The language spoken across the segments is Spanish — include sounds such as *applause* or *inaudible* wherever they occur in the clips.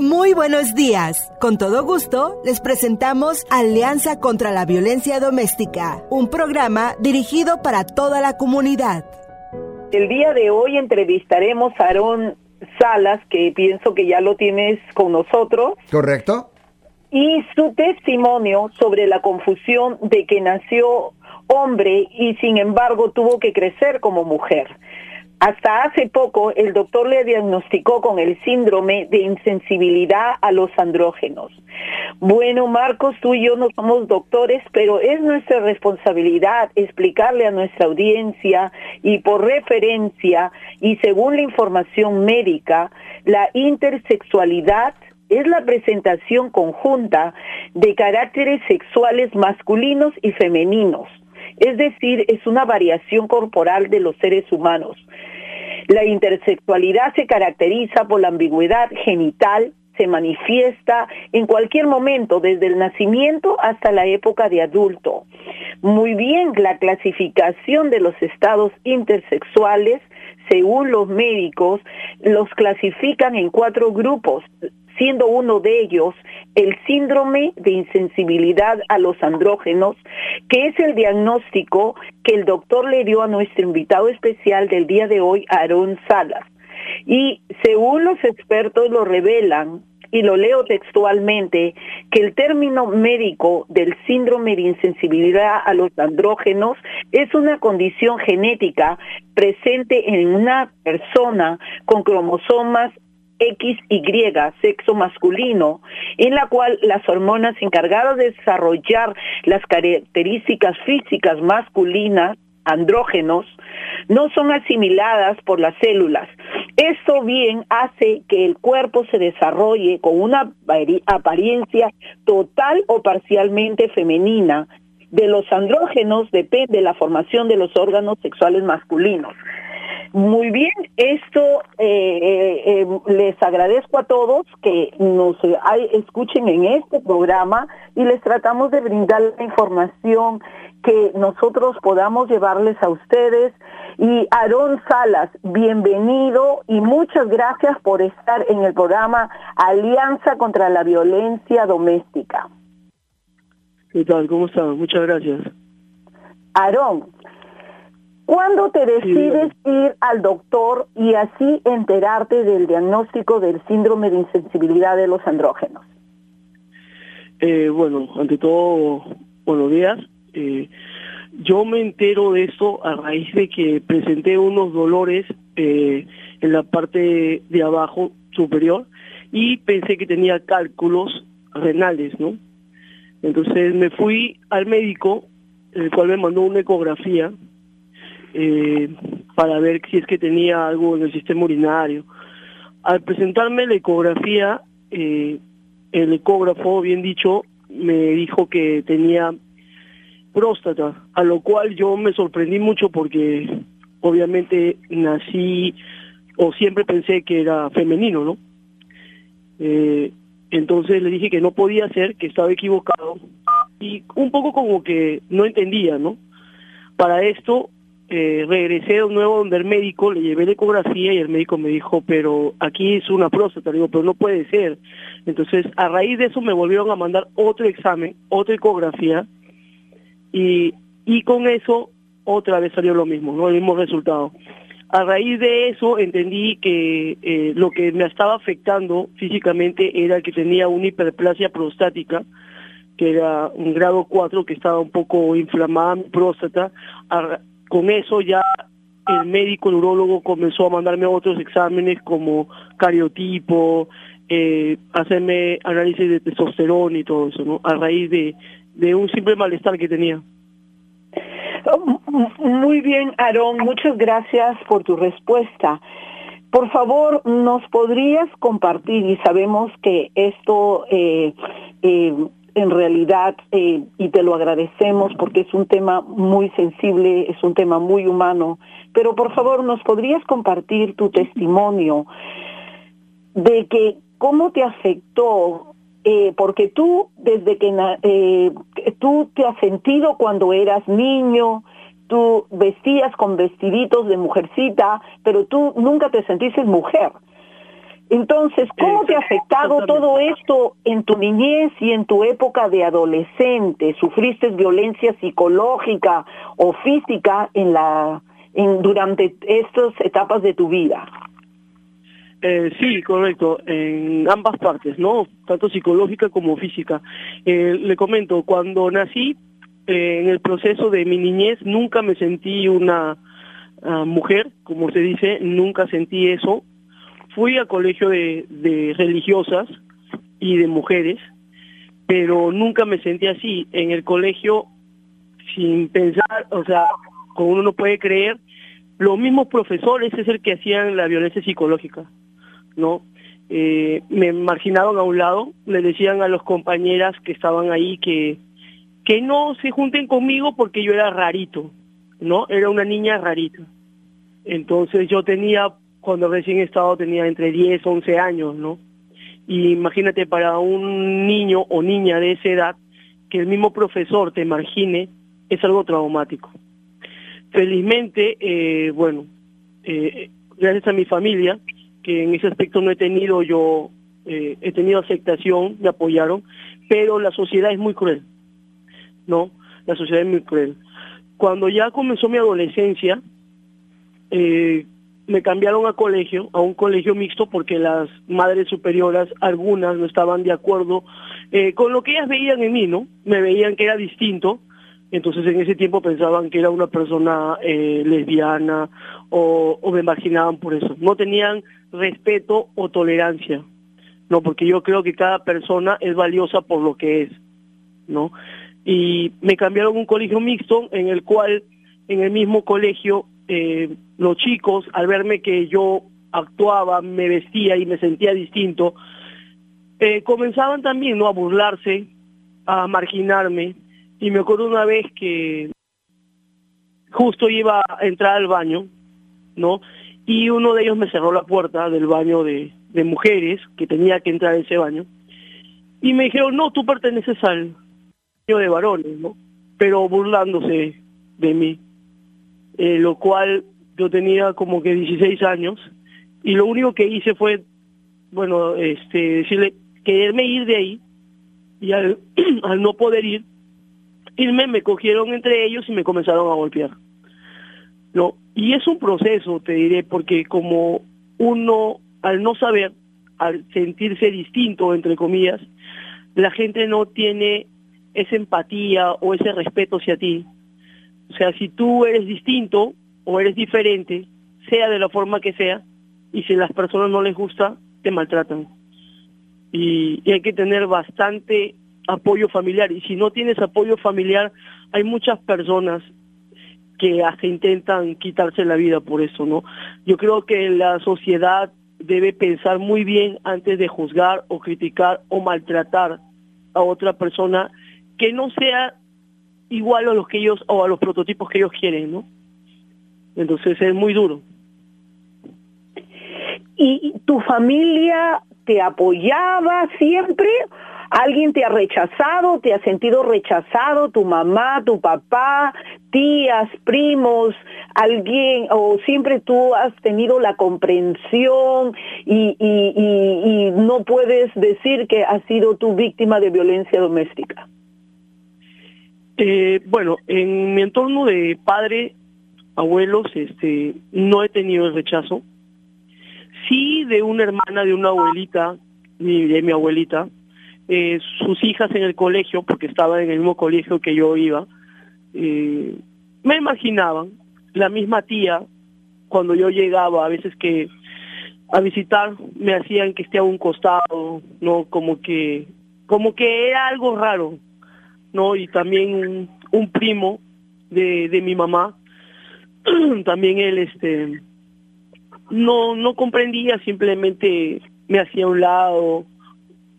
Muy buenos días. Con todo gusto, les presentamos Alianza contra la Violencia Doméstica, un programa dirigido para toda la comunidad. El día de hoy entrevistaremos a Aarón Salas, que pienso que ya lo tienes con nosotros. ¿Correcto? Y su testimonio sobre la confusión de que nació hombre y sin embargo tuvo que crecer como mujer. Hasta hace poco el doctor le diagnosticó con el síndrome de insensibilidad a los andrógenos. Bueno, Marcos, tú y yo no somos doctores, pero es nuestra responsabilidad explicarle a nuestra audiencia y por referencia y según la información médica, la intersexualidad es la presentación conjunta de caracteres sexuales masculinos y femeninos es decir, es una variación corporal de los seres humanos. La intersexualidad se caracteriza por la ambigüedad genital, se manifiesta en cualquier momento, desde el nacimiento hasta la época de adulto. Muy bien, la clasificación de los estados intersexuales, según los médicos, los clasifican en cuatro grupos, siendo uno de ellos el síndrome de insensibilidad a los andrógenos, que es el diagnóstico que el doctor le dio a nuestro invitado especial del día de hoy, Aarón Salas. Y según los expertos lo revelan, y lo leo textualmente, que el término médico del síndrome de insensibilidad a los andrógenos es una condición genética presente en una persona con cromosomas XY, sexo masculino, en la cual las hormonas encargadas de desarrollar las características físicas masculinas, andrógenos, no son asimiladas por las células. Esto bien hace que el cuerpo se desarrolle con una apariencia total o parcialmente femenina. De los andrógenos depende la formación de los órganos sexuales masculinos. Muy bien, esto eh, eh, eh, les agradezco a todos que nos escuchen en este programa y les tratamos de brindar la información que nosotros podamos llevarles a ustedes. Y Aarón Salas, bienvenido y muchas gracias por estar en el programa Alianza contra la Violencia Doméstica. ¿Qué tal? ¿Cómo están? Muchas gracias. Aarón, ¿Cuándo te decides ir al doctor y así enterarte del diagnóstico del síndrome de insensibilidad de los andrógenos? Eh, bueno, ante todo, buenos días. Eh, yo me entero de esto a raíz de que presenté unos dolores eh, en la parte de abajo superior y pensé que tenía cálculos renales, ¿no? Entonces me fui al médico, el cual me mandó una ecografía eh, para ver si es que tenía algo en el sistema urinario. Al presentarme la ecografía, eh, el ecógrafo, bien dicho, me dijo que tenía próstata, a lo cual yo me sorprendí mucho porque obviamente nací o siempre pensé que era femenino, ¿no? Eh, entonces le dije que no podía ser, que estaba equivocado y un poco como que no entendía, ¿no? Para esto eh, regresé de nuevo donde el médico, le llevé la ecografía y el médico me dijo, pero aquí es una próstata, le digo, pero no puede ser. Entonces, a raíz de eso me volvieron a mandar otro examen, otra ecografía, y, y con eso otra vez salió lo mismo, ¿no? el mismo resultado. A raíz de eso entendí que eh, lo que me estaba afectando físicamente era que tenía una hiperplasia prostática, que era un grado 4, que estaba un poco inflamada mi próstata, con eso ya el médico neurólogo comenzó a mandarme otros exámenes como cariotipo, eh, hacerme análisis de testosterona y todo eso, ¿no? A raíz de, de un simple malestar que tenía. Muy bien, Aarón, muchas gracias por tu respuesta. Por favor, ¿nos podrías compartir? Y sabemos que esto eh, eh, en realidad, eh, y te lo agradecemos porque es un tema muy sensible, es un tema muy humano, pero por favor nos podrías compartir tu testimonio de que cómo te afectó, eh, porque tú desde que eh, tú te has sentido cuando eras niño, tú vestías con vestiditos de mujercita, pero tú nunca te sentiste mujer. Entonces, ¿cómo te ha afectado todo esto en tu niñez y en tu época de adolescente? ¿Sufriste violencia psicológica o física en la en, durante estas etapas de tu vida? Eh, sí, correcto, en ambas partes, ¿no? Tanto psicológica como física. Eh, le comento, cuando nací, eh, en el proceso de mi niñez, nunca me sentí una ah, mujer, como se dice, nunca sentí eso, fui a colegio de, de religiosas y de mujeres, pero nunca me sentí así. En el colegio, sin pensar, o sea, como uno no puede creer, los mismos profesores es el que hacían la violencia psicológica, ¿no? Eh, me marginaron a un lado, le decían a los compañeras que estaban ahí que, que no se junten conmigo porque yo era rarito, ¿no? Era una niña rarita. Entonces yo tenía cuando recién estado tenía entre 10, 11 años, ¿no? Y imagínate para un niño o niña de esa edad que el mismo profesor te margine es algo traumático. Felizmente, eh, bueno, eh, gracias a mi familia, que en ese aspecto no he tenido yo, eh, he tenido aceptación, me apoyaron, pero la sociedad es muy cruel, ¿no? La sociedad es muy cruel. Cuando ya comenzó mi adolescencia, eh, me cambiaron a colegio, a un colegio mixto, porque las madres superiores, algunas no estaban de acuerdo eh, con lo que ellas veían en mí, ¿no? Me veían que era distinto, entonces en ese tiempo pensaban que era una persona eh, lesbiana o, o me marginaban por eso. No tenían respeto o tolerancia, ¿no? Porque yo creo que cada persona es valiosa por lo que es, ¿no? Y me cambiaron a un colegio mixto en el cual, en el mismo colegio, eh, los chicos, al verme que yo actuaba, me vestía y me sentía distinto, eh, comenzaban también ¿no? a burlarse, a marginarme. Y me acuerdo una vez que justo iba a entrar al baño, ¿no? Y uno de ellos me cerró la puerta del baño de, mujeres, que tenía que entrar a ese baño. Y me dijeron, no, tú perteneces al baño de varones, ¿no? Pero burlándose de mí. Eh, lo cual yo tenía como que 16 años y lo único que hice fue, bueno, este, decirle, quererme ir de ahí y *clears throat* al, no poder ir, irme, me cogieron entre ellos y me comenzaron a golpear. ¿no? Y es un proceso, te diré, porque como uno, al no saber, al sentirse distinto, entre comillas, la gente no tiene esa empatía o ese respeto hacia ti, o sea, si tú eres distinto o eres diferente, sea de la forma que sea, y si a las personas no les gusta, te maltratan. Y, hay que tener bastante apoyo familiar. Y si no tienes apoyo familiar, hay muchas personas que hasta intentan quitarse la vida por eso, ¿no? Yo creo que la sociedad debe pensar muy bien antes de juzgar o criticar o maltratar a otra persona que no sea igual a los que ellos o a los prototipos que ellos quieren, ¿no? Entonces es muy duro. ¿Y tu familia te apoyaba siempre? ¿Alguien te ha rechazado? ¿Te ha sentido rechazado? ¿Tu mamá, tu papá, tías, primos, alguien? ¿O siempre tú has tenido la comprensión y, y, y, y no puedes decir que has sido tu víctima de violencia doméstica? Eh, bueno, en mi entorno de padre, abuelos, este, no he tenido el rechazo. Sí de una hermana, de una abuelita, de mi abuelita, eh, sus hijas en el colegio, porque estaba en el mismo colegio que yo iba, eh, me imaginaban. La misma tía, cuando yo llegaba, a veces que a visitar, me hacían que esté a un costado, no, como que, como que era algo raro ¿no? Y también un, primo de, de mi mamá, *clears throat* también él este no no comprendía, simplemente me hacía a un lado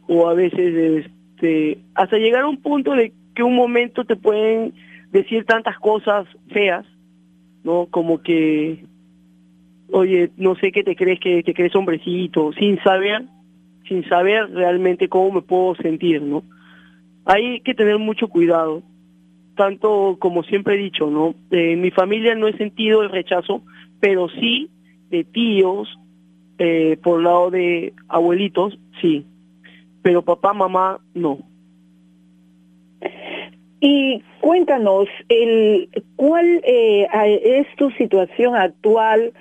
o a veces este hasta llegar a un punto de que un momento te pueden decir tantas cosas feas, ¿no? Como que oye, no sé qué te crees que te crees hombrecito, sin saber sin saber realmente cómo me puedo sentir, ¿no? hay que tener mucho cuidado, tanto como siempre he dicho, ¿no? en mi familia no he sentido el rechazo, pero sí de tíos, eh, por lado de abuelitos, sí, pero papá, mamá, no. Y cuéntanos, el, ¿cuál eh, es tu situación actual?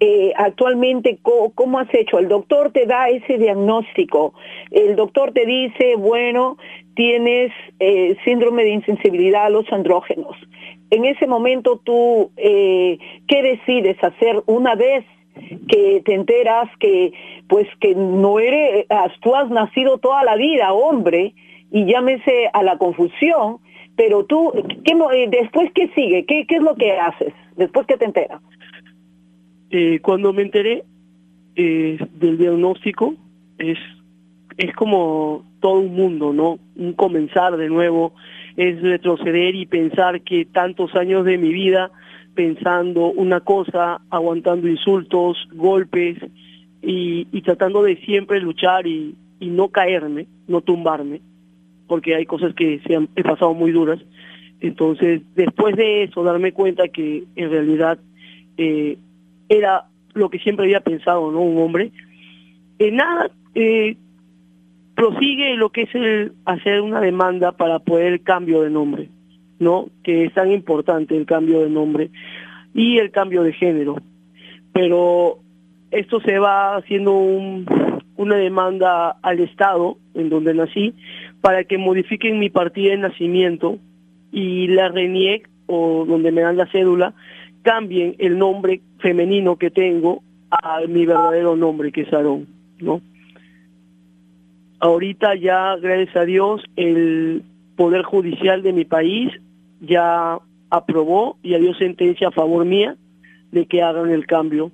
Eh, actualmente, ¿cómo, has hecho? El doctor te da ese diagnóstico. El doctor te dice, bueno, tienes eh, síndrome de insensibilidad a los andrógenos. En ese momento tú, ¿qué decides hacer una vez que te enteras que, pues, que no eres, tú has nacido toda la vida hombre y llámese a la confusión? Pero tú, ¿qué, eh, después qué sigue? ¿Qué, ¿Qué es lo que haces después que te enteras? Eh, cuando me enteré eh, del diagnóstico, es, es como todo un mundo, ¿no? Un comenzar de nuevo, es retroceder y pensar que tantos años de mi vida pensando una cosa, aguantando insultos, golpes y, y tratando de siempre luchar y, y no caerme, no tumbarme porque hay cosas que se han he pasado muy duras. Entonces, después de eso, darme cuenta que en realidad eh, era lo que siempre había pensado, ¿no? Un hombre. Eh, nada, eh, prosigue lo que es el hacer una demanda para poder el cambio de nombre, ¿no? Que es tan importante el cambio de nombre y el cambio de género. Pero esto se va haciendo un, una demanda al Estado, en donde nací, para que modifiquen mi partida de nacimiento y la RENIEC, o donde me dan la cédula, cambien el nombre femenino que tengo a mi verdadero nombre, que es Aarón, ¿no? Ahorita ya, gracias a Dios, el Poder Judicial de mi país ya aprobó y dio sentencia a favor mía de que hagan el cambio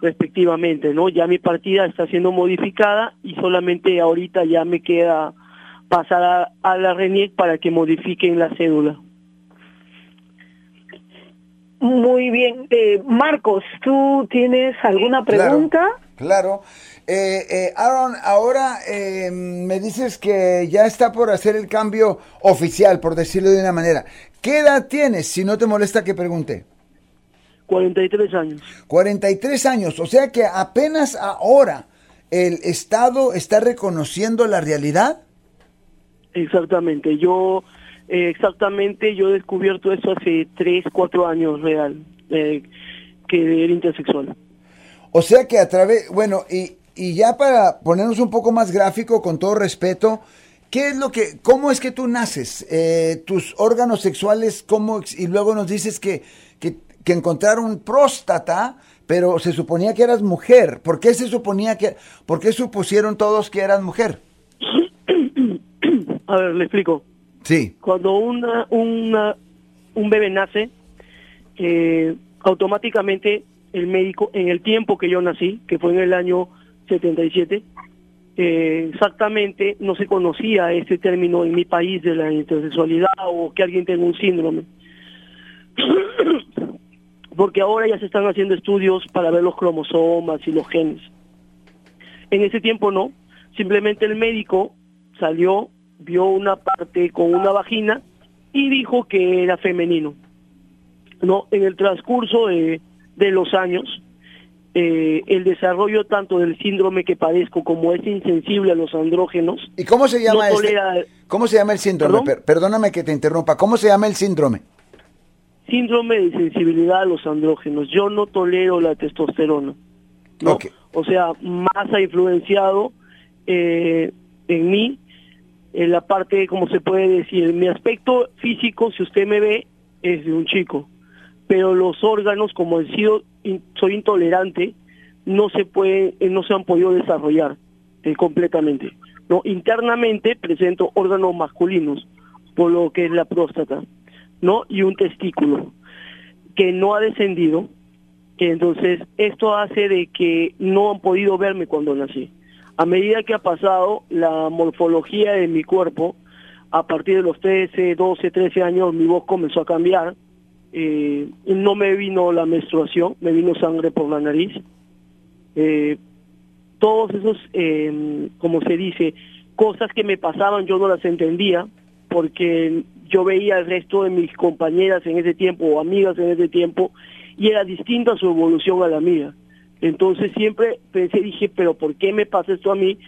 respectivamente, ¿no? Ya mi partida está siendo modificada y solamente ahorita ya me queda pasar a, la RENIEC para que modifiquen la cédula. Muy bien. Eh, Marcos, ¿tú tienes alguna pregunta? Claro. Eh, eh, Aaron, ahora eh, me dices que ya está por hacer el cambio oficial, por decirlo de una manera. ¿Qué edad tienes, si no te molesta que pregunte? 43 años. 43 años, o sea que apenas ahora el Estado está reconociendo la realidad. Exactamente, yo eh, exactamente yo he descubierto eso hace 3, 4 años real, eh, que era intersexual. O sea que a través, bueno, y, y ya para ponernos un poco más gráfico, con todo respeto, ¿Qué es lo que, cómo es que tú naces? Eh, tus órganos sexuales, ¿cómo? Y luego nos dices que, que que encontraron próstata, pero se suponía que eras mujer. ¿Por qué se suponía que, por qué supusieron todos que eras mujer? A ver, le explico. Sí. Cuando una, una un bebé nace, eh, automáticamente el médico, en el tiempo que yo nací, que fue en el año 77, eh, exactamente no se conocía este término en mi país de la intersexualidad o que alguien tenga un síndrome *coughs* porque ahora ya se están haciendo estudios para ver los cromosomas y los genes. En ese tiempo no, simplemente el médico salió, vio una parte con una vagina y dijo que era femenino. No, en el transcurso de, los años, eh, el desarrollo tanto del síndrome que padezco como es insensible a los andrógenos. ¿Y cómo se llama este? ¿Cómo se llama el síndrome? Perdóname que te interrumpa. ¿Cómo se llama el síndrome? síndrome de sensibilidad a los andrógenos. Yo no tolero la testosterona. ¿no? O sea, más ha influenciado eh, en mí, en la parte, como se puede decir, mi aspecto físico, si usted me ve, es de un chico. Pero los órganos, como he sido, soy intolerante, no se puede, eh, no se han podido desarrollar eh, completamente. Internamente presento órganos masculinos, por lo que es la próstata. ¿no? Y un testículo que no ha descendido. Entonces, esto hace de que no han podido verme cuando nací. A medida que ha pasado la morfología de mi cuerpo, a partir de los 13, 12, 13 años, mi voz comenzó a cambiar. Eh, no me vino la menstruación, me vino sangre por la nariz. Eh, todos esos, eh, como se dice, cosas que me pasaban yo no las entendía porque yo veía al resto de mis compañeras en ese tiempo o amigas en ese tiempo y era distinta su evolución a la mía. Entonces siempre pensé, dije, pero ¿por qué me pasa esto a mí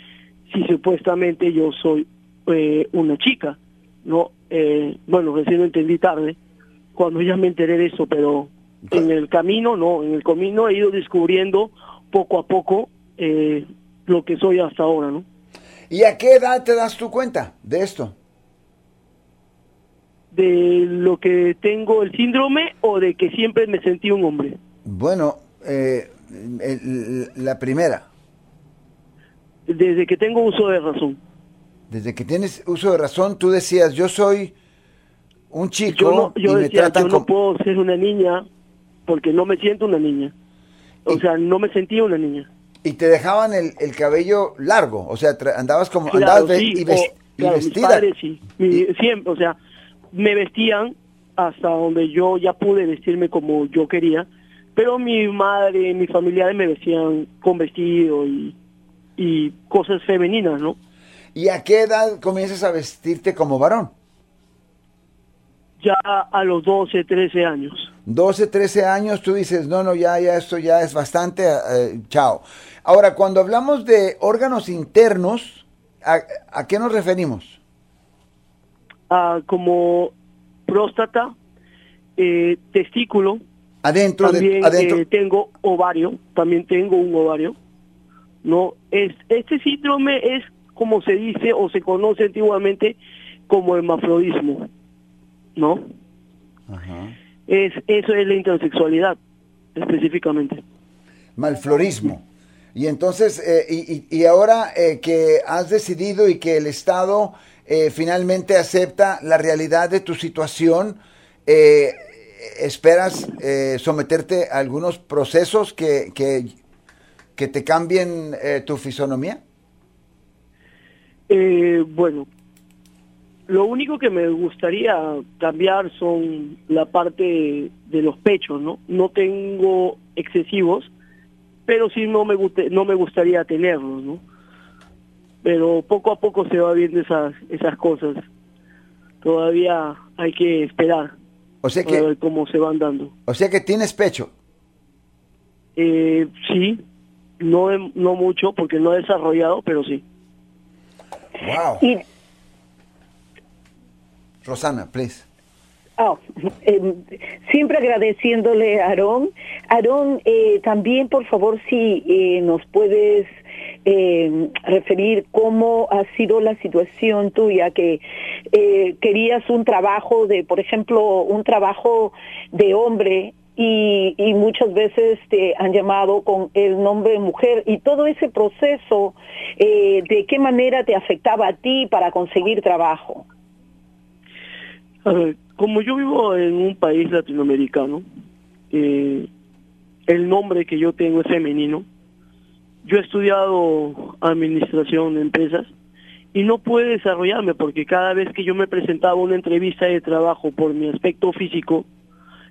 si supuestamente yo soy eh, una chica? no eh, Bueno, recién lo entendí tarde, cuando ya me enteré de eso, pero en el camino, no, en el camino he ido descubriendo poco a poco eh, lo que soy hasta ahora, ¿no? ¿Y a qué edad te das tu cuenta de esto? ¿De lo que tengo el síndrome o de que siempre me sentí un hombre? Bueno, eh, la primera. Desde que tengo uso de razón. Desde que tienes uso de razón, tú decías, yo soy un chico yo no, yo y decía, me tratan yo no puedo ser una niña porque no me siento una niña. O sea, no me sentía una niña. Y te dejaban el, el cabello largo, o sea, andabas como claro, andabas sí, y, ves- o, y claro, mis vestida. padres sí, Mi- siempre, o sea, me vestían hasta donde yo ya pude vestirme como yo quería, pero mi madre, mis familiares me vestían con vestido y, y cosas femeninas, ¿no? ¿Y a qué edad comienzas a vestirte como varón? Ya a los 12, 13 años. 12, 13 años, tú dices, no, no, ya, ya, esto ya es bastante, eh, chao. Ahora, cuando hablamos de órganos internos, ¿a, a qué nos referimos? Ah, como próstata, eh, testículo, Adentro, de, también adentro. eh, tengo ovario, también tengo un ovario. No, es este síndrome es como se dice o se conoce antiguamente como hermafrodismo, ¿no? Ajá. Es eso es la intersexualidad específicamente. Malflorismo. Y entonces, eh, y, ahora eh, que has decidido y que el Estado eh, finalmente acepta la realidad de tu situación, eh, ¿esperas someterte a algunos procesos que, que, que te cambien tu fisonomía? Bueno, lo único que me gustaría cambiar son la parte de los pechos, ¿no? No tengo excesivos, pero sí no me guste- no me gustaría tenerlos, ¿no? Pero poco a poco se va viendo esas esas cosas. Todavía hay que esperar O sea para que, ver cómo se van dando. o sea que tienes pecho. Eh, sí, no em- no mucho porque no he desarrollado, pero sí. Wow. Y Rosana, please. Ah, *laughs* eh, siempre agradeciéndole a Aarón. Aarón, eh, también por favor si eh, nos puedes eh, referir cómo ha sido la situación tuya, que eh, querías un trabajo de, por ejemplo, un trabajo de hombre y, y muchas veces te han llamado con el nombre mujer y todo ese proceso, eh, ¿de qué manera te afectaba a ti para conseguir trabajo? Como yo vivo en un país latinoamericano, eh, el nombre que yo tengo es femenino. Yo he estudiado administración de empresas y no pude desarrollarme porque cada vez que yo me presentaba una entrevista de trabajo por mi aspecto físico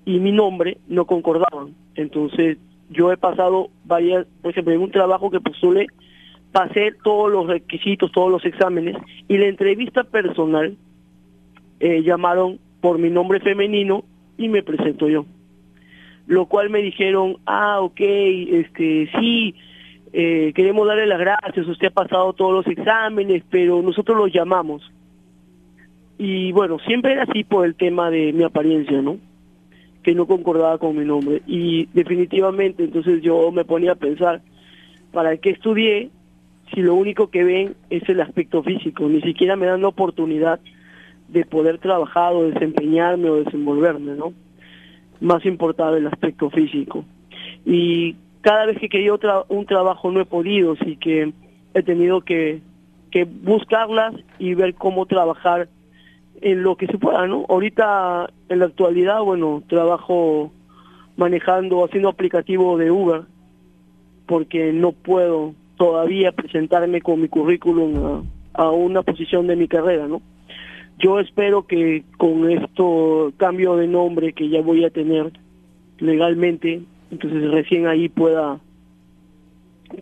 y mi nombre no concordaban. Entonces yo he pasado varias, por ejemplo, en un trabajo que postulé, pasé todos los requisitos, todos los exámenes y la entrevista personal eh, llamaron por mi nombre femenino y me presento yo. Lo cual me dijeron, ah, ok, este, sí, eh, queremos darle las gracias, usted ha pasado todos los exámenes, pero nosotros los llamamos. Y bueno, siempre era así por el tema de mi apariencia, ¿no? Que no concordaba con mi nombre. Y definitivamente entonces yo me ponía a pensar, ¿para qué estudié si lo único que ven es el aspecto físico? Ni siquiera me dan la oportunidad de poder trabajar o desempeñarme o desenvolverme, ¿no? Más importaba el aspecto físico. Y cada vez que quería otra, un trabajo no he podido, así que he tenido que, que buscarlas y ver cómo trabajar en lo que se pueda, ¿no? Ahorita, en la actualidad, bueno, trabajo manejando, haciendo aplicativo de Uber, porque no puedo todavía presentarme con mi currículum a, a una posición de mi carrera, ¿no? Yo espero que con esto cambio de nombre que ya voy a tener legalmente, entonces recién ahí pueda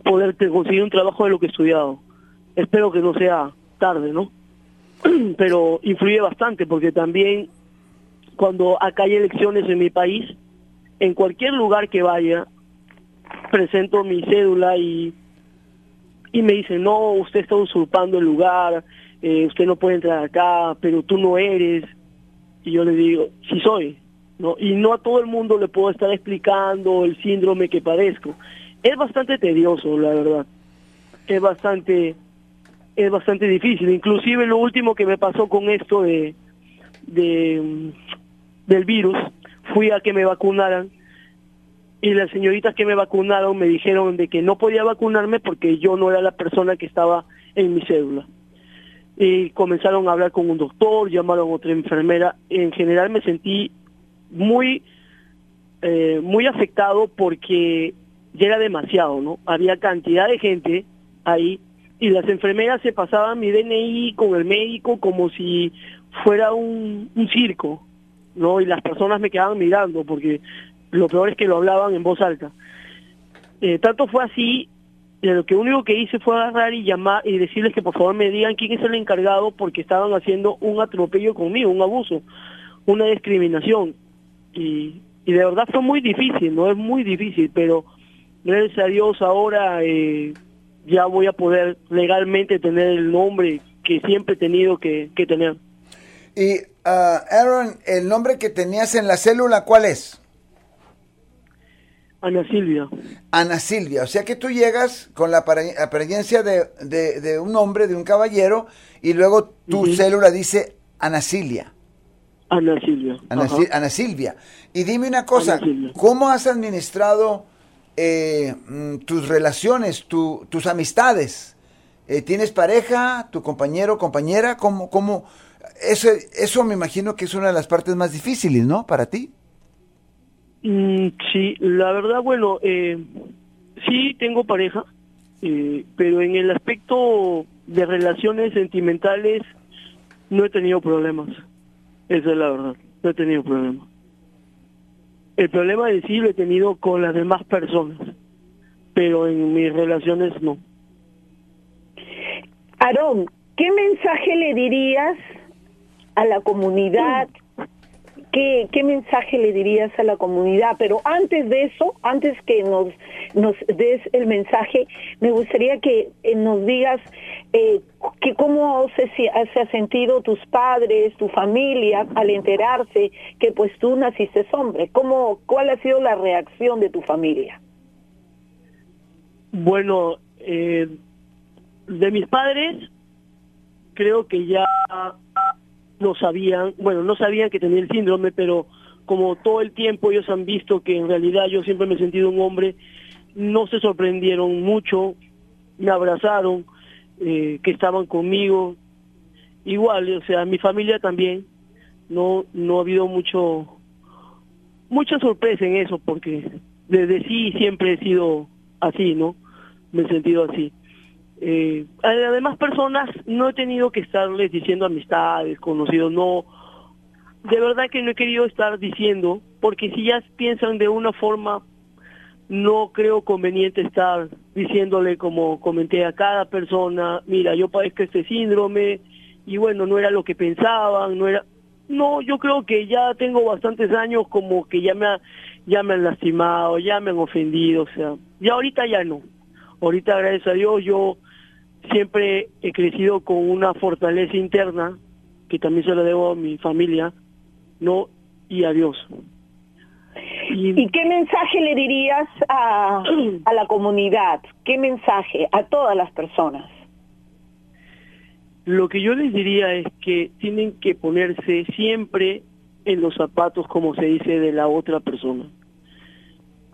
poder conseguir un trabajo de lo que he estudiado. Espero que no sea tarde, ¿no? *clears throat* Pero influye bastante porque también cuando acá hay elecciones en mi país, en cualquier lugar que vaya, presento mi cédula y, y me dicen, no, usted está usurpando el lugar, eh, usted no puede entrar acá, pero tú no eres. Y yo le digo, sí soy. ¿no? Y no a todo el mundo le puedo estar explicando el síndrome que padezco. Es bastante tedioso, la verdad. Es bastante, es bastante difícil. Inclusive lo último que me pasó con esto de, de del virus, fui a que me vacunaran y las señoritas que me vacunaron me dijeron de que no podía vacunarme porque yo no era la persona que estaba en mi cédula. Y comenzaron a hablar con un doctor, llamaron a otra enfermera. En general me sentí muy, eh, muy afectado porque ya era demasiado, ¿no? Había cantidad de gente ahí y las enfermeras se pasaban mi DNI con el médico como si fuera un, circo, ¿no? Y las personas me quedaban mirando porque lo peor es que lo hablaban en voz alta. Eh, tanto fue así, lo que único que hice fue agarrar y llamar y decirles que por favor me digan quién es el encargado porque estaban haciendo un atropello conmigo, un abuso, una discriminación. Y, de verdad fue muy difícil, no es muy difícil, pero gracias a Dios ahora eh, ya voy a poder legalmente tener el nombre que siempre he tenido que, que tener. Y uh, Aaron, el nombre que tenías en la célula, ¿cuál es? Ana Silvia. Ana Silvia, o sea que tú llegas con la apariencia de, de, un hombre, de un caballero, y luego tu célula dice Ana Silvia. Ana Silvia. Ana, Silvia. Y dime una cosa, ¿cómo has administrado eh, mm, tus relaciones, tus amistades? Eh, ¿Tienes pareja, tu compañero, compañera? ¿Cómo, cómo? Eso, eso me imagino que es una de las partes más difíciles, ¿no? Para ti. Mm, sí, la verdad, bueno, eh, sí tengo pareja, eh, pero en el aspecto de relaciones sentimentales no he tenido problemas. Esa es la verdad, no he tenido problemas. El problema de sí lo he tenido con las demás personas, pero en mis relaciones no. Aarón, ¿qué mensaje le dirías a la comunidad ¿Qué, mensaje le dirías a la comunidad? Pero antes de eso, antes que nos, des el mensaje, me gustaría que eh, nos digas eh, que cómo se, se ha sentido tus padres, tu familia al enterarse que pues tú naciste hombre. ¿Cómo, ¿Cuál ha sido la reacción de tu familia? Bueno, eh, de mis padres, creo que ya no sabían, bueno, no sabían que tenía el síndrome, pero como todo el tiempo ellos han visto que en realidad yo siempre me he sentido un hombre, no se sorprendieron mucho, me abrazaron, eh, que estaban conmigo, igual, o sea, mi familia también, no, no ha habido mucho, mucha sorpresa en eso, porque desde sí siempre he sido así, ¿no? Me he sentido así. Eh, además personas no he tenido que estarles diciendo amistades, conocidos, no, de verdad que no he querido estar diciendo, porque si ya piensan de una forma, no creo conveniente estar diciéndole como comenté a cada persona, mira, yo padezco este síndrome, y bueno, no era lo que pensaban, no era... No, yo creo que ya tengo bastantes años como que ya me, ya me han lastimado, ya me han ofendido, o sea, ya ahorita ya no. Ahorita, gracias a Dios, yo siempre he crecido con una fortaleza interna, que también se la debo a mi familia, ¿no? Y a Dios. Y, qué mensaje le dirías a, a la comunidad? ¿Qué mensaje a todas las personas? Lo que yo les diría es que tienen que ponerse siempre en los zapatos, como se dice, de la otra persona.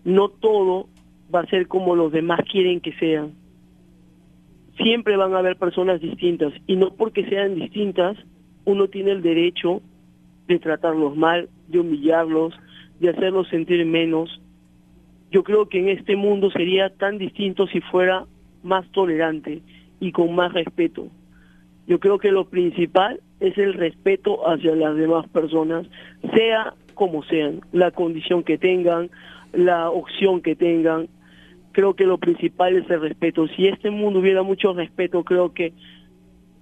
No todo va a ser como los demás quieren que sean siempre van a haber personas distintas y no porque sean distintas uno tiene el derecho de tratarlos mal, de humillarlos, de hacerlos sentir menos. Yo creo que en este mundo sería tan distinto si fuera más tolerante y con más respeto. Yo creo que lo principal es el respeto hacia las demás personas, sea como sean, la condición que tengan, la opción que tengan, creo que lo principal es el respeto. Si este mundo hubiera mucho respeto, creo que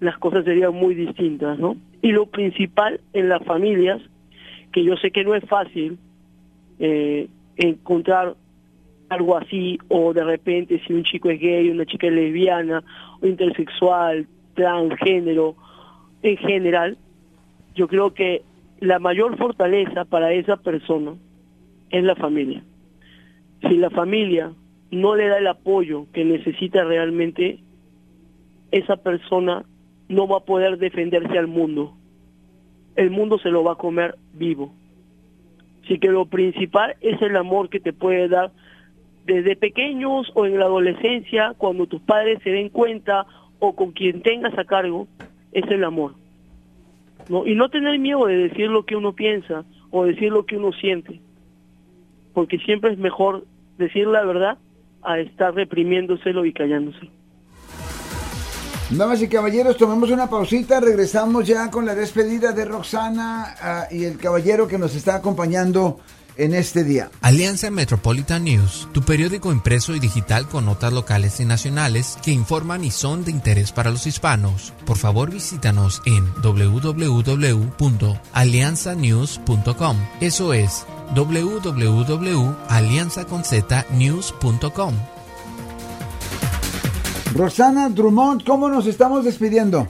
las cosas serían muy distintas, ¿no? Y lo principal en las familias, que yo sé que no es fácil eh, encontrar algo así, o de repente si un chico es gay, una chica es lesbiana, o intersexual, transgénero, en general, yo creo que la mayor fortaleza para esa persona es la familia. Si la familia no le da el apoyo que necesita realmente, esa persona no va a poder defenderse al mundo. El mundo se lo va a comer vivo. Así que lo principal es el amor que te puede dar desde pequeños o en la adolescencia, cuando tus padres se den cuenta o con quien tengas a cargo, es el amor. ¿no? Y no tener miedo de decir lo que uno piensa o decir lo que uno siente, porque siempre es mejor decir la verdad a estar reprimiéndoselo y callándoselo. Damas y caballeros, tomemos una pausita, regresamos ya con la despedida de Roxana ah, y el caballero que nos está acompañando en este día. Alianza Metropolitan News, tu periódico impreso y digital con notas locales y nacionales que informan y son de interés para los hispanos. Por favor, visítanos en www.alianzanews.com. Eso es www.alianzaconznews.com. Rosana Drummond, ¿cómo nos estamos despidiendo?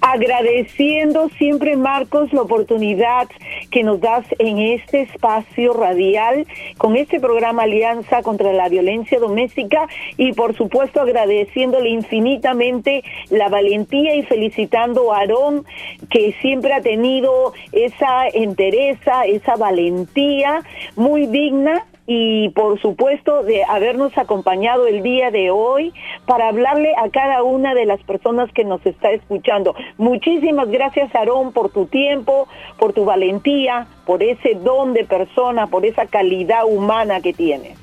Agradeciendo siempre, Marcos, la oportunidad que nos das en este espacio radial con este programa Alianza contra la Violencia Doméstica y, por supuesto, agradeciéndole infinitamente la valentía y felicitando a Aarón, que siempre ha tenido esa entereza, esa valentía muy digna y por supuesto de habernos acompañado el día de hoy para hablarle a cada una de las personas que nos está escuchando. Muchísimas gracias Aarón por tu tiempo, por tu valentía, por ese don de persona, por esa calidad humana que tienes.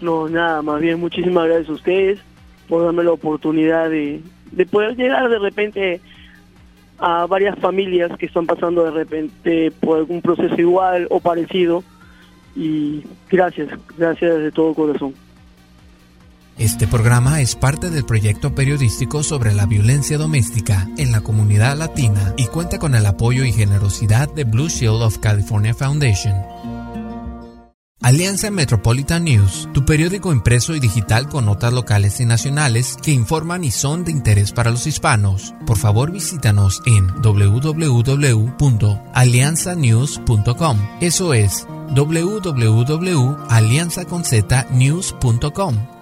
No, nada, más bien muchísimas gracias a ustedes por darme la oportunidad de, de poder llegar de repente a varias familias que están pasando de repente por algún proceso igual o parecido y gracias, gracias de todo corazón. Este programa es parte del proyecto periodístico sobre la violencia doméstica en la comunidad latina y cuenta con el apoyo y generosidad de Blue Shield of California Foundation. Alianza Metropolitan News, tu periódico impreso y digital con notas locales y nacionales que informan y son de interés para los hispanos. Por favor, visítanos en www.alianzanews.com. Eso es www.alianzaconznews.com